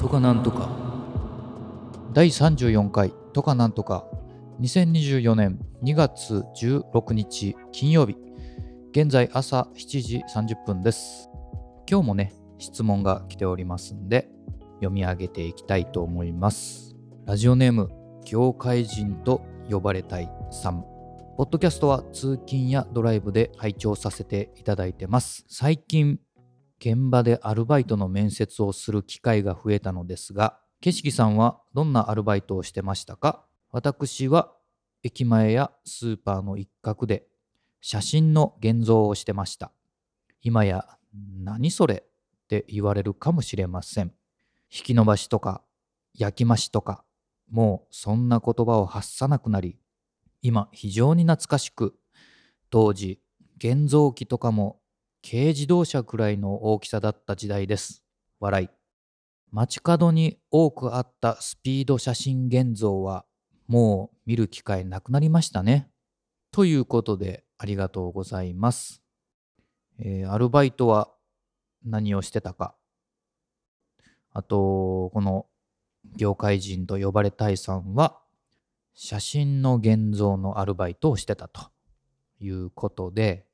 とかなんとか。第34回とかなんとか。2024年2月16日金曜日。現在朝7時30分です。今日もね質問が来ておりますんで読み上げていきたいと思います。ラジオネーム業界人と呼ばれたいさん。ポッドキャストは通勤やドライブで拝聴させていただいてます。最近現場でアルバイトの面接をする機会が増えたのですが景色さんはどんなアルバイトをしてましたか？私は駅前やスーパーの一角で写真の現像をしてました。今や何それ？って言われるかもしれません。引き伸ばしとか焼き増しとかもうそんな言葉を発さなくなり今非常に懐かしく当時現像機とかも軽自動車くらいの大きさだった時代です。笑い。街角に多くあったスピード写真現像はもう見る機会なくなりましたね。ということでありがとうございます、えー、アルバイトは何をしてたか。あとこの業界人と呼ばれたいさんは写真の現像のアルバイトをしてたということで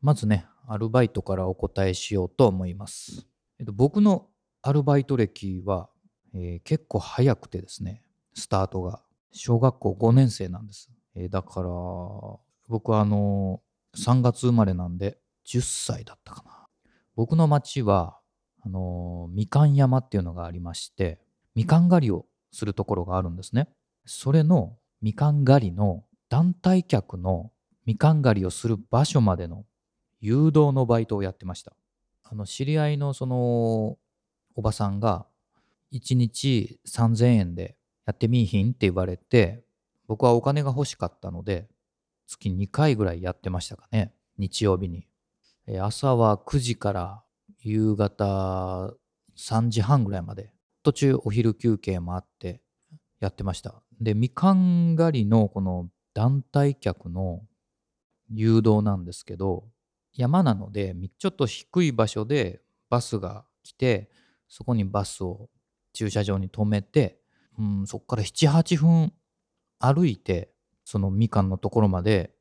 まずねアルバイトからお答えしようと思います、えっと、僕のアルバイト歴は、えー、結構早くてですねスタートが。小学校5年生なんです、えー、だから僕はあの3月生まれなんで10歳だったかな。僕の町はあのみかん山っていうのがありましてみかん狩りをするところがあるんですね。それのみかん狩りの団体客のみかん狩りをする場所までの誘導のバイトをやってました。あの知り合いのそのおばさんが1日3000円でやってみいひんって言われて僕はお金が欲しかったので月2回ぐらいやってましたかね日曜日に。朝は9時から夕方3時半ぐらいまで途中お昼休憩もあってやってました。でみかん狩りのこの団体客の誘導なんですけど山なのでちょっと低い場所でバスが来てそこにバスを駐車場に止めて、うん、そこから78分歩いてそのみかんのところまで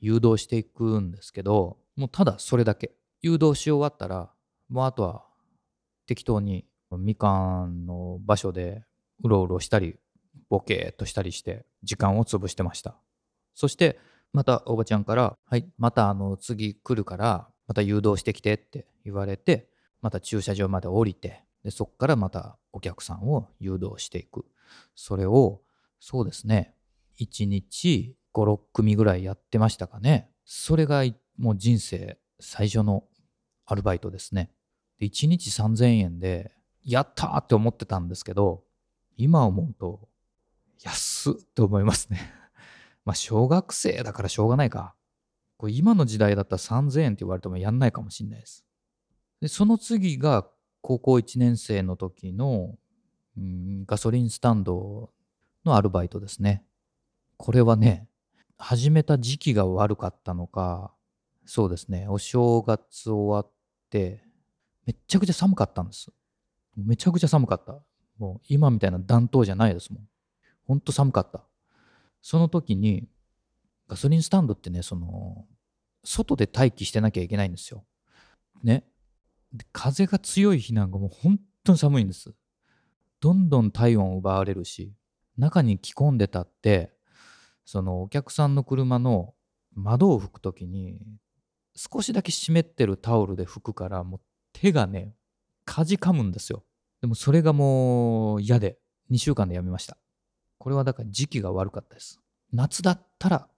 誘導していくんですけどもうただそれだけ。誘導し終わったらもうあとは適当にみかんの場所でうろうろしたりボケーっとしたりして時間を潰してました。そしてまたおばちゃんから「はいまたあの次来るからまた誘導してきて」って言われてまた駐車場まで降りてでそこからまたお客さんを誘導していく。それをそうですね1日56組ぐらいやってましたかね。それがもう人生最初のアルバイトですね。で1日3000円でやったーって思ってたんですけど今思うと安っって思いますね。まあ小学生だからしょうがないか。これ今の時代だったら3000円って言われてもやんないかもしんないです。でその次が高校1年生の時の、うん、ガソリンスタンドのアルバイトですね。これはね始めた時期が悪かったのかそうですね。お正月終わってめちゃくちゃ寒かったんです。めちゃくちゃ寒かった。もう今みたいな暖冬じゃないですもん。ほんと寒かった。その時にガソリンスタンドってねその外で待機してなきゃいけないんですよ。ね。風が強い日なんかもう本当に寒いんです。どんどん体温を奪われるし中に着込んでたってそのお客さんの車の窓を拭く時に少しだけ湿ってるタオルで拭くからもう手がねかじかむんですよ。でもそれがもう嫌で2週間でやめました。これはだから時期が悪かったです。夏だったら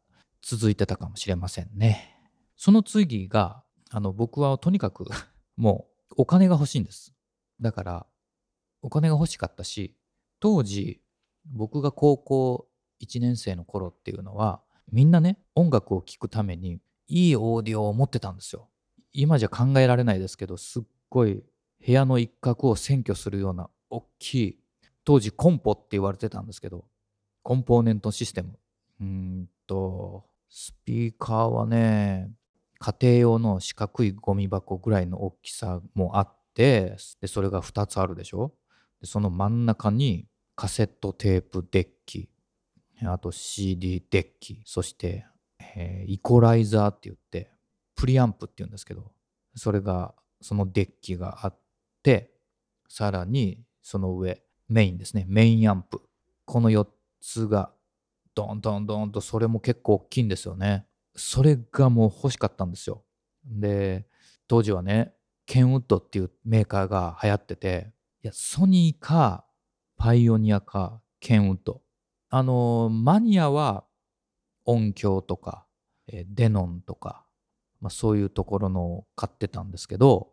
続いてたかもしれませんね。その次があの僕はとにかく もうお金が欲しいんです。だからお金が欲しかったし当時僕が高校1年生の頃っていうのはみんなね音楽を聴くためにいいオーディオを持ってたんですよ。今じゃ考えられないですけどすっごい部屋の一角を占拠するような大きい当時コンポって言われてたんですけどコンポーネントシステム。うんとスピーカーはね家庭用の四角いゴミ箱ぐらいの大きさもあってでそれが2つあるでしょ？でその真ん中にカセットテープデッキ、あと CD デッキ、そして、えー、イコライザーって言って、プリアンプって言うんですけど、それが、そのデッキがあって、さらにその上、メインですね、メインアンプ。この4つが、ドンドンドンと、それも結構大きいんですよね。それがもう欲しかったんですよ。で、当時はね、ケンウッドっていうメーカーが流行ってて、いや、ソニーか、パイオニアか、ケンウッド。あの、マニアは音響とか、デノンとか、まあ、そういうところのを買ってたんですけど、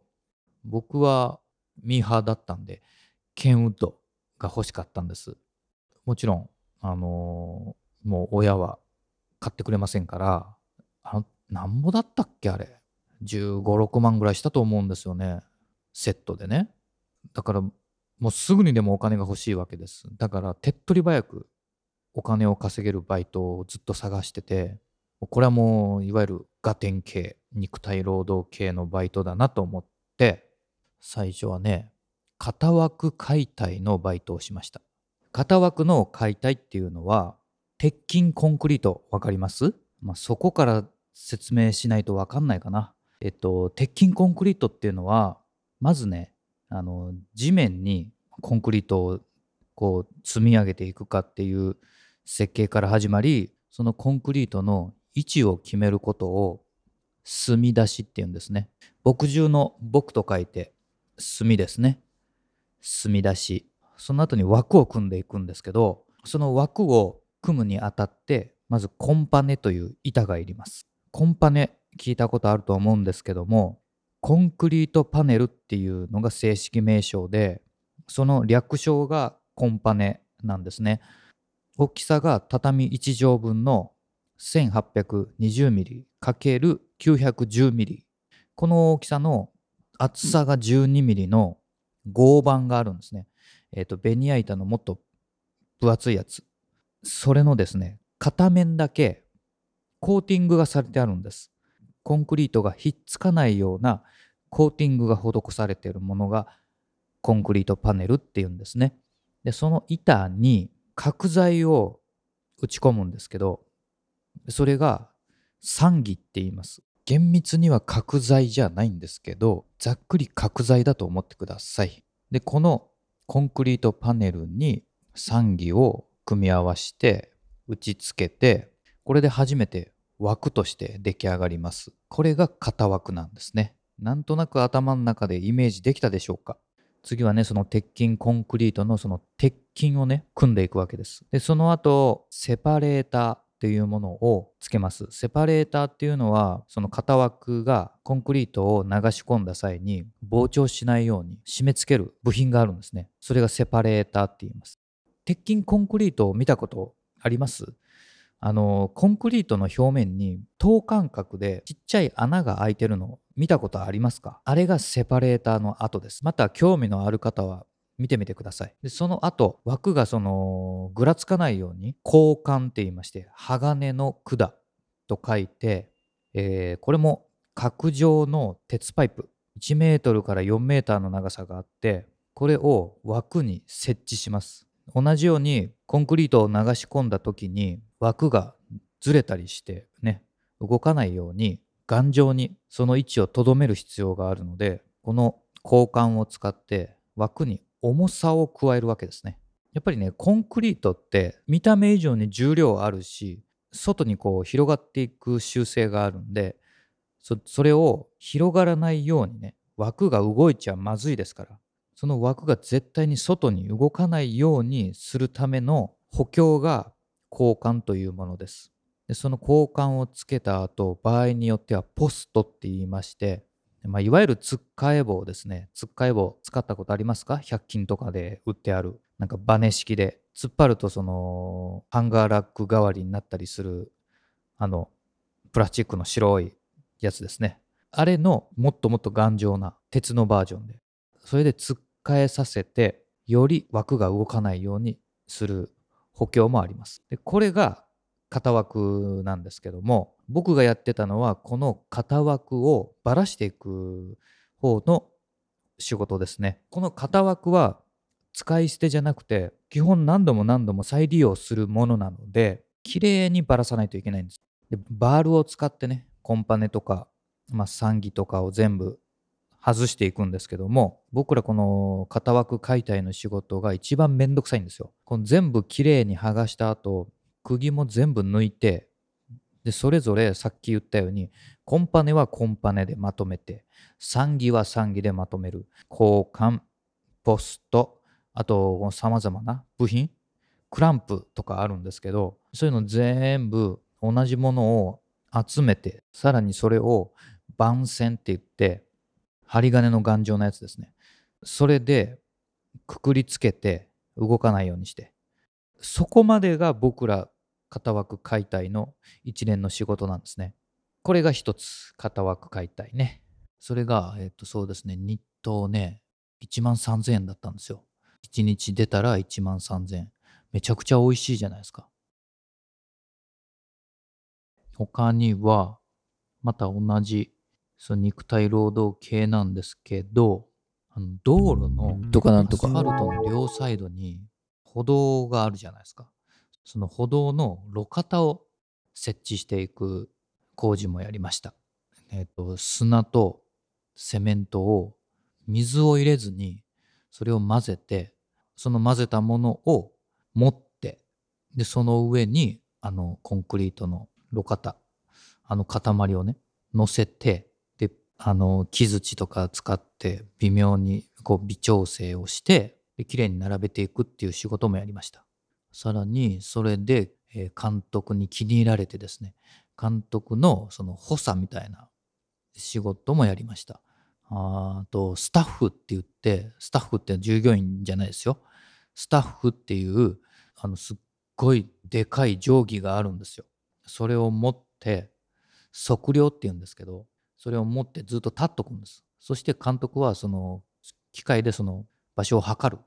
僕はミーハーだったんで、ケンウッドが欲しかったんです。もちろん、あの、もう親は買ってくれませんから、あの、なんぼだったっけあれ。15、6万ぐらいしたと思うんですよね。セットでね。だから、もうすぐにでもお金が欲しいわけです。だから、手っ取り早くお金を稼げるバイトをずっと探してて、これはもう、いわゆるガテン系、肉体労働系のバイトだなと思って、最初はね、型枠解体のバイトをしました。型枠の解体っていうのは、鉄筋コンクリートわかります、まあ、そこから説明しないとわかんないかな。えっと、鉄筋コンクリートっていうのは、まずね、あの、地面にコンクリートをこう積み上げていくかっていう設計から始まり、そのコンクリートの位置を決めることを墨出しっていうんですね。墨汁の木と書いて墨ですね。墨出し。その後に枠を組んでいくんですけど、その枠を組むにあたって、まずコンパネという板がいります。コンパネ聞いたことあると思うんですけどもコンクリートパネルっていうのが正式名称でその略称がコンパネなんですね。大きさが畳1畳分の 1820mm×910mm この大きさの厚さが 12mm の合板があるんですね。えっ、ー、とベニヤ板のもっと分厚いやつ。それのですね片面だけコーティングがされてあるんですコンクリートがひっつかないようなコーティングが施されているものがコンクリートパネルっていうんですね。で、その板に角材を打ち込むんですけど、それが三義って言います。厳密には角材じゃないんですけど、ざっくり角材だと思ってください。で、このコンクリートパネルに三義を組み合わせて打ち付けて、これで初めて枠として出来上がります。これが型枠なんですね。なんとなく頭の中でイメージできたでしょうか次はね、その鉄筋コンクリートのその鉄筋をね、組んでいくわけです。で、その後、セパレーターっていうものをつけます。セパレーターっていうのは、その型枠がコンクリートを流し込んだ際に膨張しないように締め付ける部品があるんですね。それがセパレーターって言います。鉄筋コンクリートを見たことあります？あの、コンクリートの表面に等間隔でちっちゃい穴が開いてるの見たことありますか？あれがセパレーターの跡です。また興味のある方は見てみてください。でその後、枠がそのぐらつかないように交換って言いまして、鋼の管と書いて、えー、これも角状の鉄パイプ1メートルから4メーターの長さがあって、これを枠に設置します。同じようにコンクリートを流し込んだ時に枠がずれたりしてね動かないように頑丈にその位置をとどめる必要があるのでこの交換を使って枠に重さを加えるわけですね。やっぱりねコンクリートって見た目以上に重量あるし外にこう広がっていく習性があるんでそれを広がらないようにね枠が動いちゃまずいですから。その枠が絶対に外に動かないようにするための補強が交換というものです。でその交換をつけた後、場合によってはポストって言いまして、まあ、いわゆるつっかえ棒ですね。つっかえ棒使ったことありますか ?100 均とかで売ってある。なんかバネ式で突っ張るとそのハンガーラック代わりになったりするあのプラスチックの白いやつですね。あれのもっともっと頑丈な鉄のバージョンで。それでつっ変えさせてより枠が動かないようにする補強もあります。でこれが型枠なんですけども僕がやってたのはこの型枠をばらしていく方の仕事ですね。この型枠は使い捨てじゃなくて基本何度も何度も再利用するものなので綺麗にばらさないといけないんですでバールを使ってねコンパネとか、まあ、産儀とかを全部外していくんですけども僕らこの型枠解体の仕事が一番めんどくさいんですよ。この全部きれいに剥がした後釘も全部抜いてでそれぞれさっき言ったようにコンパネはコンパネでまとめて産儀は産儀でまとめる。交換ポストあとさまざまな部品クランプとかあるんですけどそういうの全部同じものを集めてさらにそれを番線って言って針金の頑丈なやつですね。それでくくりつけて動かないようにして。そこまでが僕ら型枠解体の一連の仕事なんですね。これが一つ、型枠解体ね。それが、えっと、そうですね、日当ね、1万3000円だったんですよ。1日出たら1万3000円。めちゃくちゃ美味しいじゃないですか。他には、また同じその肉体労働系なんですけど、あの道路のとかなんとかアスファルトの両サイドに歩道があるじゃないですか。その歩道の路肩を設置していく工事もやりました。えっ、と、砂とセメントを水を入れずにそれを混ぜて、その混ぜたものを持って、で、その上にあのコンクリートの路肩、あの塊をね、乗せて、あの木槌とか使って微妙にこう微調整をしてで綺麗に並べていくっていう仕事もやりました。さらにそれで、監督に気に入られてですね監督のその補佐みたいな仕事もやりました。あとスタッフって言ってスタッフって従業員じゃないですよ。スタッフっていうあのすっごいでかい定規があるんですよ。それを持って測量って言うんですけどそれを持ってずっと立っとくんです。そして監督はその機械でその場所を測る。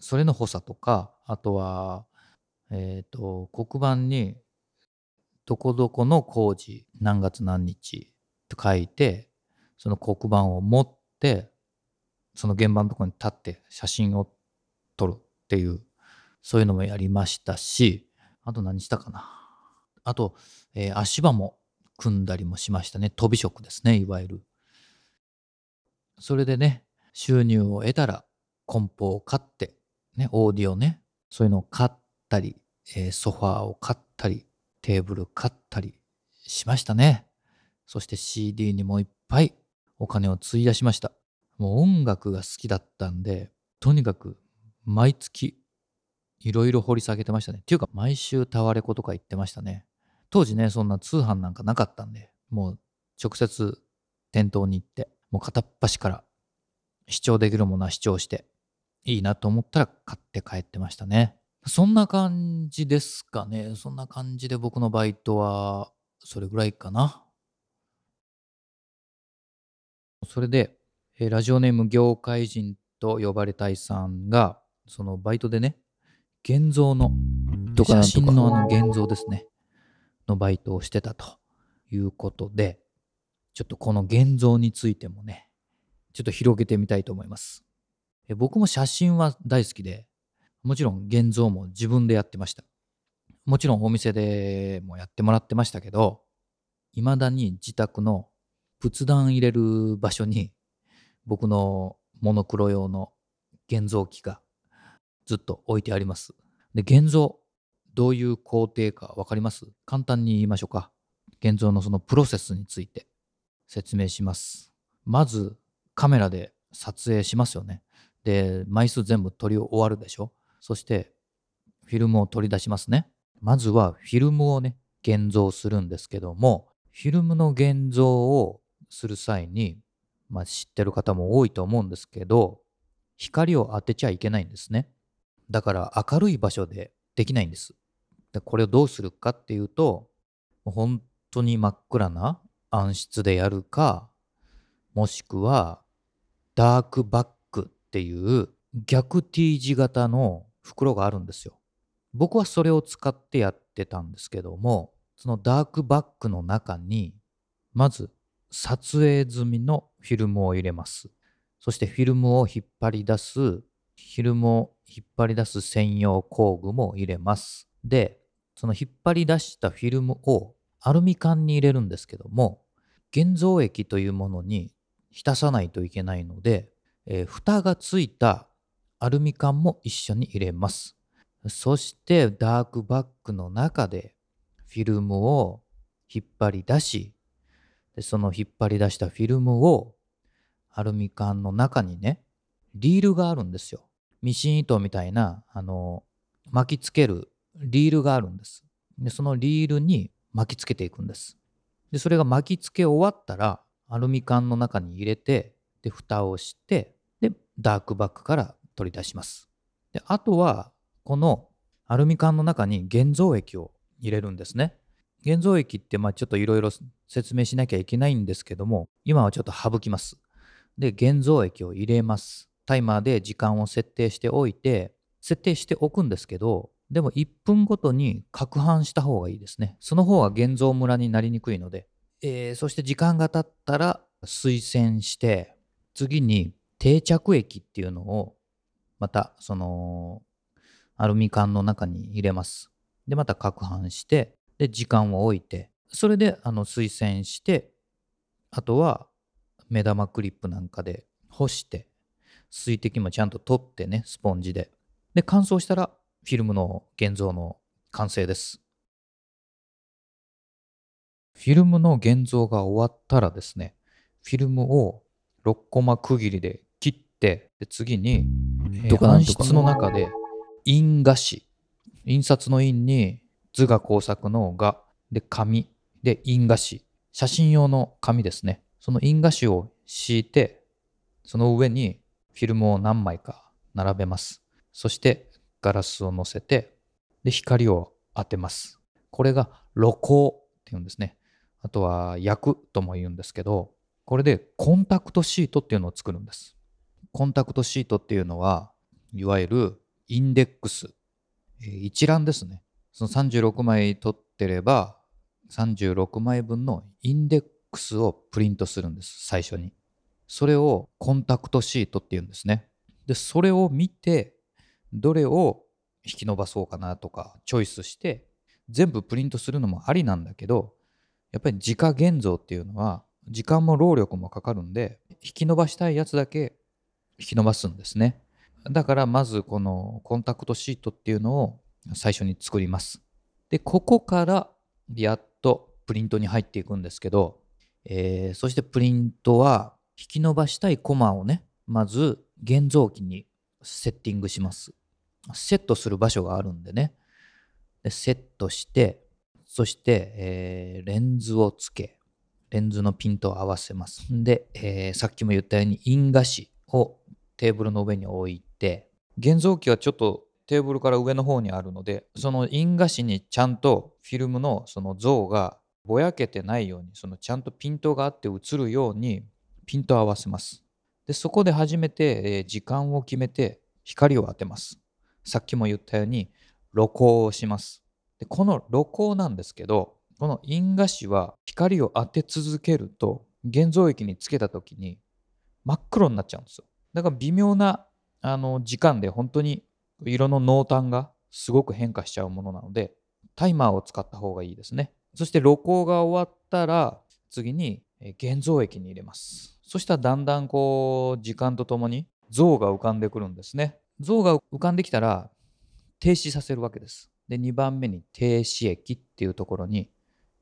それの補佐とか、あとは、え、ー、と、黒板にどこどこの工事何月何日と書いて、その黒板を持って、その現場のところに立って写真を撮るっていう、そういうのもやりましたし、あと何したかな。あと、えー、足場も組んだりもしましたね。飛び職ですね、いわゆる。それでね、収入を得たら、梱包を買って、ね、オーディオね、そういうのを買ったり、えー、ソファーを買ったり、テーブル買ったりしましたね。そして CD にもいっぱいお金を費やしました。もう音楽が好きだったんで、とにかく毎月いろいろ掘り下げてましたね。っていうか毎週タワレコとか行ってましたね。当時ね、そんな通販なんかなかったんで、もう直接店頭に行って、もう片っ端から視聴できるものは視聴して、いいなと思ったら買って帰ってましたね。そんな感じですかね。そんな感じで僕のバイトはそれぐらいかな。それで、えラジオネーム業界人と呼ばれたいさんが、そのバイトでね、現像の、写真のあの現像ですね。のバイトをしてたということで、ちょっとこの現像についてもね、ちょっと広げてみたいと思います。え僕も写真は大好きで、もちろん現像も自分でやってました。もちろんお店でもやってもらってましたけど、未だに自宅の仏壇入れる場所に僕のモノクロ用の現像機がずっと置いてあります。で、現像、どういう工程か分かります？簡単に言いましょうか。現像のそのプロセスについて説明します。まずカメラで撮影しますよね。で、枚数全部撮り終わるでしょ？そしてフィルムを取り出しますね。まずはフィルムをね、現像するんですけども、フィルムの現像をする際に、まあ、知ってる方も多いと思うんですけど、光を当てちゃいけないんですね。だから明るい場所でできないんです。でこれをどうするかっていうと本当に真っ暗な暗室でやるかもしくはダークバックっていう逆 T 字型の袋があるんですよ。僕はそれを使ってやってたんですけどもそのダークバックの中にまず撮影済みのフィルムを入れます。そしてフィルムを引っ張り出すフィルムを引っ張り出す専用工具も入れます。で、その引っ張り出したフィルムをアルミ缶に入れるんですけども、現像液というものに浸さないといけないので、えー蓋がついたアルミ缶も一緒に入れます。そしてダークバッグの中でフィルムを引っ張り出し、でその引っ張り出したフィルムをアルミ缶の中にね、リールがあるんですよ。ミシン糸みたいな、あの、巻きつけるリールがあるんです。で、そのリールに巻きつけていくんです。で、それが巻きつけ終わったら、アルミ缶の中に入れて、で、蓋をして、で、ダークバッグから取り出します。で、あとは、このアルミ缶の中に現像液を入れるんですね。現像液って、まあちょっといろいろ説明しなきゃいけないんですけども、今はちょっと省きます。で、現像液を入れます。タイマーで時間を設定しておいて、設定しておくんですけど、でも1分ごとに攪拌した方がいいですね。その方が現像ムラになりにくいので。えーそして時間が経ったら水洗して、次に定着液っていうのを、またそのアルミ缶の中に入れます。で、また攪拌して、で、時間を置いて、それであの水洗して、あとは目玉クリップなんかで干して、水滴もちゃんと取ってね、スポンジで。で、乾燥したらフィルムの現像の完成です。フィルムの現像が終わったらですね、フィルムを6コマ区切りで切って、で次に、えー暗室の中で印画紙、印刷の印に図画工作の画、で紙、で印画紙、写真用の紙ですね。その印画紙を敷いて、その上にフィルムを何枚か並べます。そしてガラスを乗せて、で光を当てます。これが露光っていうんですね。あとは焼くとも言うんですけど、これでコンタクトシートっていうのを作るんです。コンタクトシートっていうのは、いわゆるインデックス、え一覧ですね。その36枚取ってれば、36枚分のインデックスをプリントするんです、最初に。それをコンタクトシートっていうんですね。で、それを見て、どれを引き伸ばそうかなとか、チョイスして、全部プリントするのもありなんだけど、やっぱり自家現像っていうのは、時間も労力もかかるんで、引き伸ばしたいやつだけ引き伸ばすんですね。だからまずこのコンタクトシートっていうのを最初に作ります。で、ここからやっとプリントに入っていくんですけど、えーそしてプリントは引き伸ばしたいコマをね、まず現像機にセッティングします。セットする場所があるんでね。でセットして、そして、えーレンズをつけ、レンズのピントを合わせます。で、えーさっきも言ったように印画紙をテーブルの上に置いて、現像機はちょっとテーブルから上の方にあるので、その印画紙にちゃんとフィルムのその像がぼやけてないように、そのちゃんとピントがあって映るようにピントを合わせます。で、そこで初めて、え時間を決めて光を当てます。さっきも言ったように露光をします。で、この露光なんですけど、この印画紙は光を当て続けると、現像液につけた時に真っ黒になっちゃうんですよ。だから微妙なあの時間で本当に色の濃淡がすごく変化しちゃうものなので、タイマーを使った方がいいですね。そして露光が終わったら、次に現像液に入れます。そしたらだんだんこう時間とともに像が浮かんでくるんですね。像が浮かんできたら停止させるわけです。で、2番目に停止液っていうところに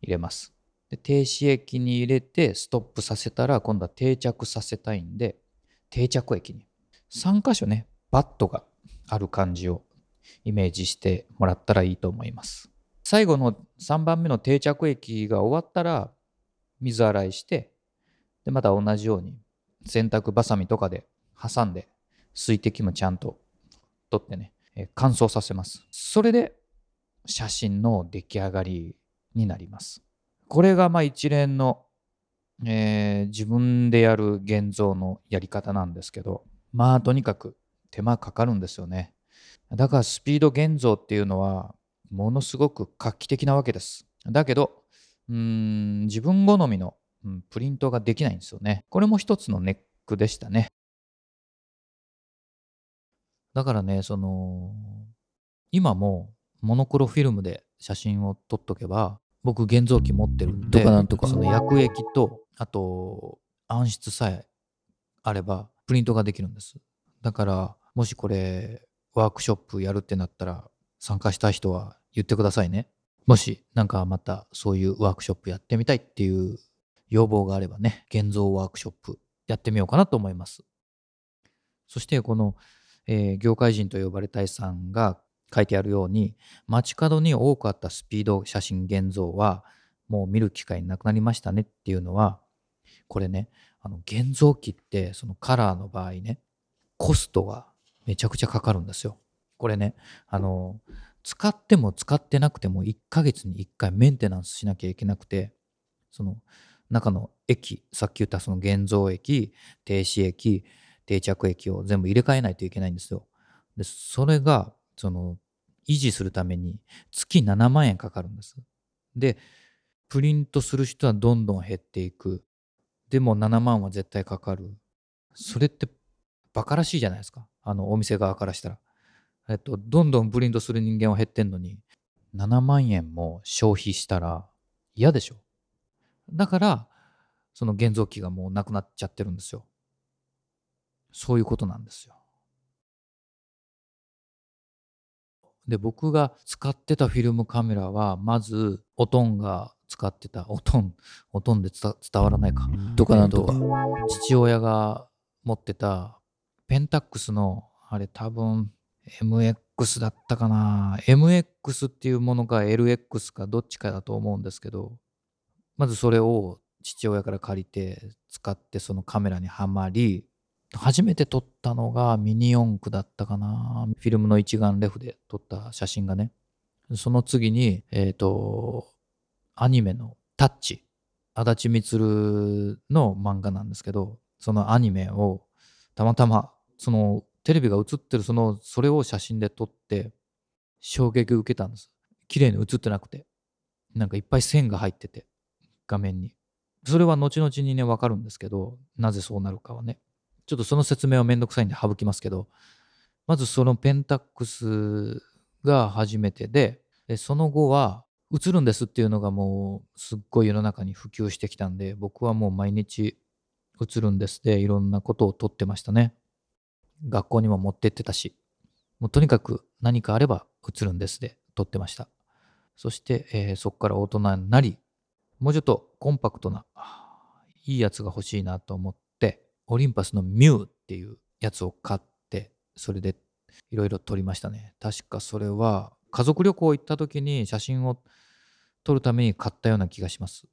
入れます。で停止液に入れてストップさせたら今度は定着させたいんで定着液に3箇所ねバットがある感じをイメージしてもらったらいいと思います最後の3番目の定着液が終わったら水洗いしてでまた同じように洗濯バサミとかで挟んで水滴もちゃんと取ってねえー乾燥させますそれで写真の出来上がりになりますこれがまあ一連の、えー自分でやる現像のやり方なんですけど、まあとにかく手間かかるんですよね。だからスピード現像っていうのはものすごく画期的なわけです。だけど、うーん自分好みの、うんプリントができないんですよね。これも一つのネックでしたね。だからね、その、今もモノクロフィルムで写真を撮っとけば、僕現像機持ってるんで、とかなんとかその薬液と、あと暗室さえあればプリントができるんです。だから、もしこれワークショップやるってなったら参加したい人は言ってくださいね。もしなんかまたそういうワークショップやってみたいっていう要望があればね、現像ワークショップやってみようかなと思います。そしてこの、えー業界人と呼ばれたいさんが書いてあるように街角に多くあったスピード写真現像はもう見る機会なくなりましたねっていうのはこれねあの現像機ってそのカラーの場合ねコストがめちゃくちゃかかるんですよ。これねあの使っても使ってなくても1ヶ月に1回メンテナンスしなきゃいけなくてその中の液さっき言ったその現像液停止液定着液を全部入れ替えないといけないんですよ。でそれがその維持するために月7万円かかるんです。でプリントする人はどんどん減っていく。でも7万は絶対かかる。それってバカらしいじゃないですか。あのお店側からしたら。えっと、どんどんプリントする人間は減ってんのに、7万円も消費したら嫌でしょ。だから、その現像機がもうなくなっちゃってるんですよ。そういうことなんですよ。で、僕が使ってたフィルムカメラは、まず、おとんが使ってた、おとん、おとんで伝伝わらないか。とかなんとかえっ父親が持ってた、ペンタックスの、あれ多分、MX だったかな。MX っていうものか LX かどっちかだと思うんですけど、まずそれを父親から借りて使ってそのカメラにはまり、初めて撮ったのがミニ四駆だったかな。フィルムの一眼レフで撮った写真がね。その次に、えっ、と、アニメのタッチ。足立満の漫画なんですけど、そのアニメをたまたま、そのテレビが映ってるその、それを写真で撮って、衝撃を受けたんです。綺麗に映ってなくて。なんかいっぱい線が入ってて、画面に。それは後々にね、わかるんですけど、なぜそうなるかはね。ちょっとその説明はめんどくさいんで省きますけど、まずそのペンタックスが初めてで、でその後は映るんですっていうのがもうすっごい世の中に普及してきたんで、僕はもう毎日映るんですでいろんなことを撮ってましたね。学校にも持ってってたし、もうとにかく何かあれば映るんですで撮ってました。そして、えーそこから大人になり、もうちょっとコンパクトな、いいやつが欲しいなと思って、オリンパスのミューっていうやつを買って、それでいろいろ撮りましたね。確かそれは家族旅行行った時に写真を撮るために買ったような気がします。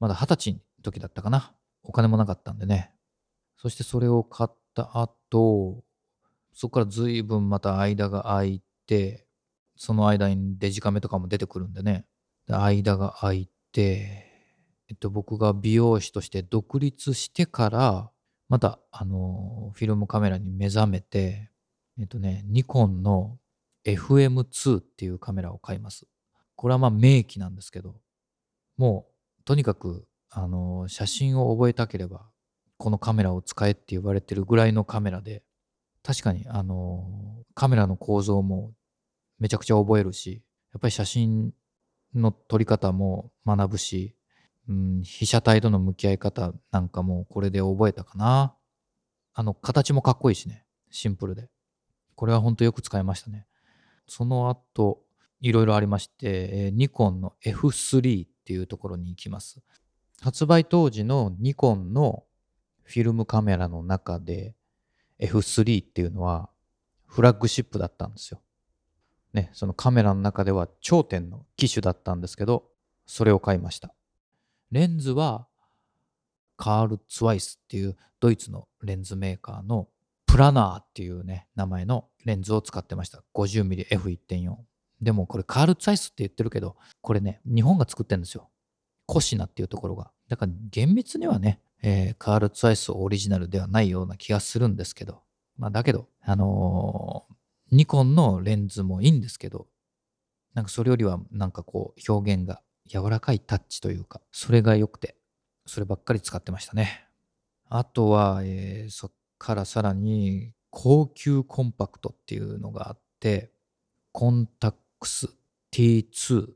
まだ二十歳の時だったかな。お金もなかったんでね。そしてそれを買った後、そこから随分また間が空いて、その間にデジカメとかも出てくるんでね。で間が空いて、えっと、僕が美容師として独立してから、また、あの、フィルムカメラに目覚めて、えっとね、ニコンの FM2 っていうカメラを買います。これはまあ名機なんですけど、もうとにかく、あの、写真を覚えたければ、このカメラを使えって言われてるぐらいのカメラで、確かに、あの、カメラの構造もめちゃくちゃ覚えるし、やっぱり写真の撮り方も学ぶし、うん、被写体との向き合い方なんかもこれで覚えたかな。あの、形もかっこいいしね。シンプルで。これは本当よく使いましたね。その後、いろいろありまして、ニコンの F3 っていうところに行きます。発売当時のニコンのフィルムカメラの中で F3 っていうのはフラッグシップだったんですよ。ね、そのカメラの中では頂点の機種だったんですけど、それを買いました。レンズはカール・ツワイスっていうドイツのレンズメーカーのプラナーっていうね、名前のレンズを使ってました。50mmF1.4。でもこれカール・ツワイスって言ってるけど、これね、日本が作ってるんですよ。コシナっていうところが。だから厳密にはね、えーカール・ツワイスオリジナルではないような気がするんですけど、まあだけど、あのーニコンのレンズもいいんですけど、なんかそれよりはなんかこう表現が柔らかいタッチというか、それが良くて、そればっかり使ってましたね。あとは、えーそっからさらに高級コンパクトっていうのがあって、コンタックス T2、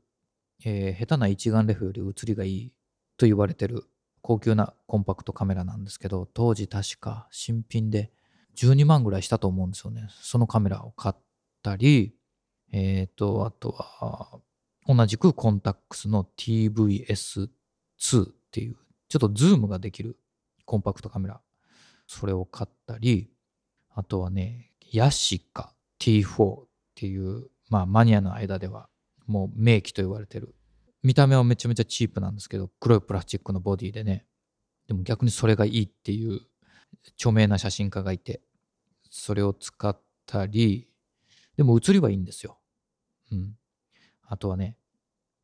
えー下手な一眼レフより写りがいいと言われてる高級なコンパクトカメラなんですけど、当時確か新品で12万ぐらいしたと思うんですよね。そのカメラを買ったり、えっ、と、あとは、同じくコンタックスの TVS2 っていう、ちょっとズームができるコンパクトカメラ。それを買ったり、あとはね、ヤシカ T4 っていう、まあマニアの間ではもう名機と言われてる。見た目はめちゃめちゃチープなんですけど、黒いプラスチックのボディでね。でも逆にそれがいいっていう著名な写真家がいて、それを使ったり、でも写りはいいんですよ。うん。あとはね、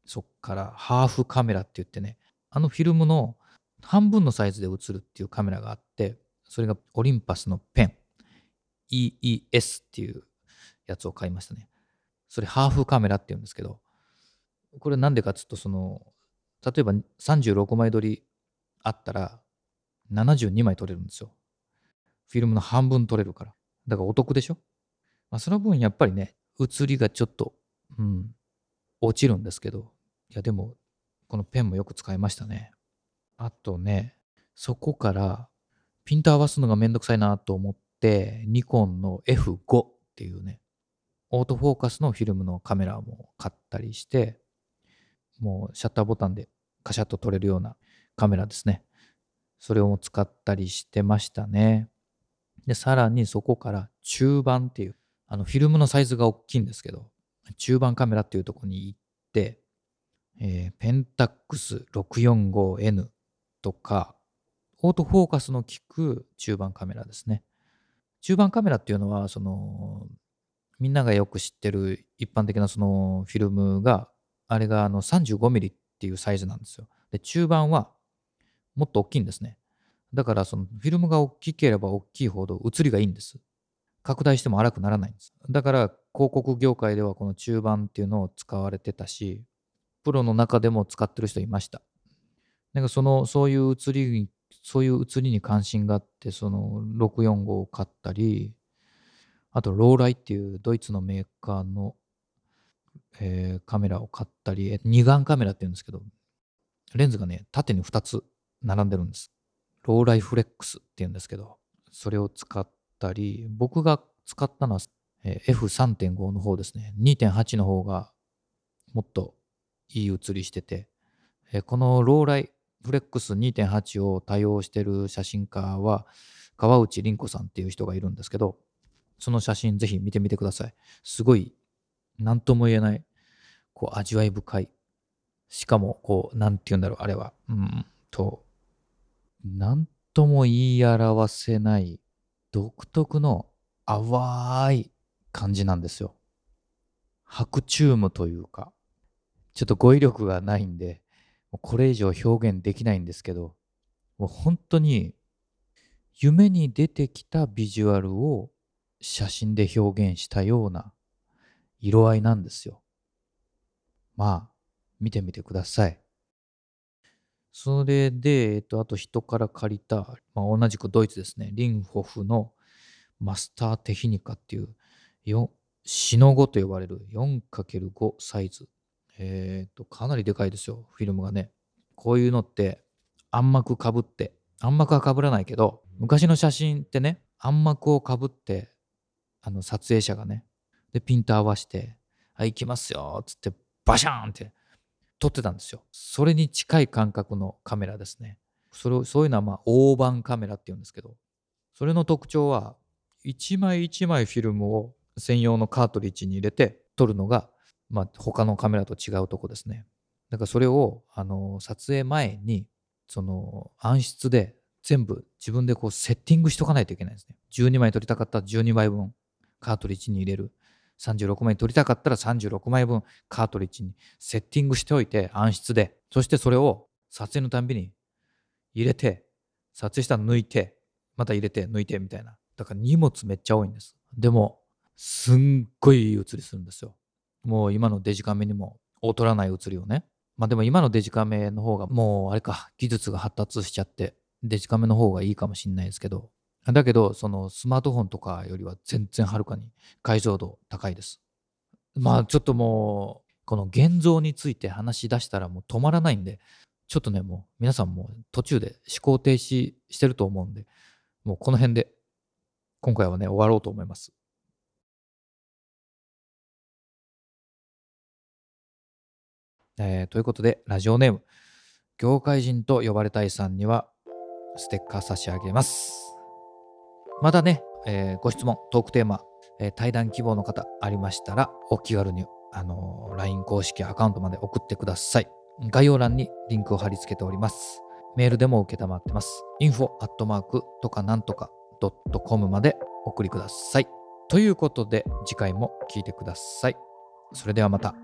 そっからハーフカメラって言ってね、あのフィルムの半分のサイズで写るっていうカメラがあって、それがオリンパスのペン、EES っていうやつを買いましたね。それハーフカメラって言うんですけど、これなんでかっつうと、その、例えば36枚撮りあったら72枚撮れるんですよ。フィルムの半分撮れるから。だからお得でしょ？まあその分やっぱりね、写りがちょっと、うん、落ちるんですけど、いやでも、このペンもよく使いましたね。あとね、そこからピント合わすのがめんどくさいなと思って、ニコンの F5 っていうね、オートフォーカスのフィルムのカメラも買ったりして、もうシャッターボタンでカシャッと撮れるようなカメラですね。それを使ったりしてましたね。で、さらにそこから中盤っていう、あのフィルムのサイズが大きいんですけど、中盤カメラっていうとこに行って、えーペンタックス 645N とか、オートフォーカスの効く中盤カメラですね。中盤カメラっていうのは、その、みんながよく知ってる一般的なそのフィルムが、あれがあの 35mm っていうサイズなんですよ。で、中盤はもっと大きいんですね。だからそのフィルムが大きければ大きいほど写りがいいんです。拡大しても荒くならないんです。だから広告業界ではこの中盤っていうのを使われてたし、プロの中でも使ってる人いました。なんかその、そういう写りに、そういう写りに関心があって、その645を買ったり、あとローライっていうドイツのメーカーの、えーカメラを買ったり、二眼カメラって言うんですけど、レンズがね、縦に2つ並んでるんです。ローライフレックスって言うんですけど、それを使ったり、僕が使ったのは、F3.5 の方ですね。2.8の方がもっといい写りしてて、このローライフレックス2.8を多用してる写真家は、川内凛子さんっていう人がいるんですけど、その写真ぜひ見てみてください。すごい、なんとも言えない、こう、味わい深い。しかも、こう、なんて言うんだろう、あれは。うんと、なんとも言い表せない、独特の淡い感じなんですよ。白チュームというか、ちょっと語彙力がないんで、これ以上表現できないんですけど、もう本当に夢に出てきたビジュアルを写真で表現したような色合いなんですよ。まあ、見てみてください。それで、えっと、あと人から借りた、まあ、同じくドイツですね、リンホフのマスターテヒニカっていう、よシノ5と呼ばれる 4×5 サイズ。えっと、かなりでかいですよ、フィルムがね。こういうのって暗幕かぶって、暗幕はかぶらないけど、昔の写真ってね、暗幕をかぶって、あの撮影者がね、で、ピント合わせて、はい、行きますよ、つって、バシャーンって撮ってたんですよ。それに近い感覚のカメラですね。それをそういうのはまあ大判カメラって言うんですけど、それの特徴は、一枚一枚フィルムを専用のカートリッジに入れて撮るのが、まあ、他のカメラと違うとこですね。だからそれをあの撮影前にその暗室で全部自分でこうセッティングしとかないといけないですね。12枚撮りたかったら12枚分カートリッジに入れる。36枚撮りたかったら36枚分カートリッジにセッティングしておいて暗室で、そしてそれを撮影のたんびに入れて、撮影したら抜いて、また入れて抜いてみたいな。だから荷物めっちゃ多いんです。でも、すんごいいい写りするんですよ。もう今のデジカメにも劣らない写りをね。まあでも今のデジカメの方がもうあれか、技術が発達しちゃって、デジカメの方がいいかもしれないですけど、だけど、そのスマートフォンとかよりは全然はるかに解像度高いです。まあちょっともう、この現像について話し出したらもう止まらないんで、ちょっとね、もう皆さんも途中で思考停止してると思うんで、もうこの辺で今回はね、終わろうと思います。えー、ということで、ラジオネーム、業界人と呼ばれたいさんには、ステッカー差し上げます。またね、えー、ご質問、トークテーマ、えー、対談希望の方ありましたら、お気軽に、あのー、LINE 公式アカウントまで送ってください。概要欄にリンクを貼り付けております。メールでも受けたまってます。info アットマークとかなんとか .com までお送りください。ということで、次回も聴いてください。それではまた。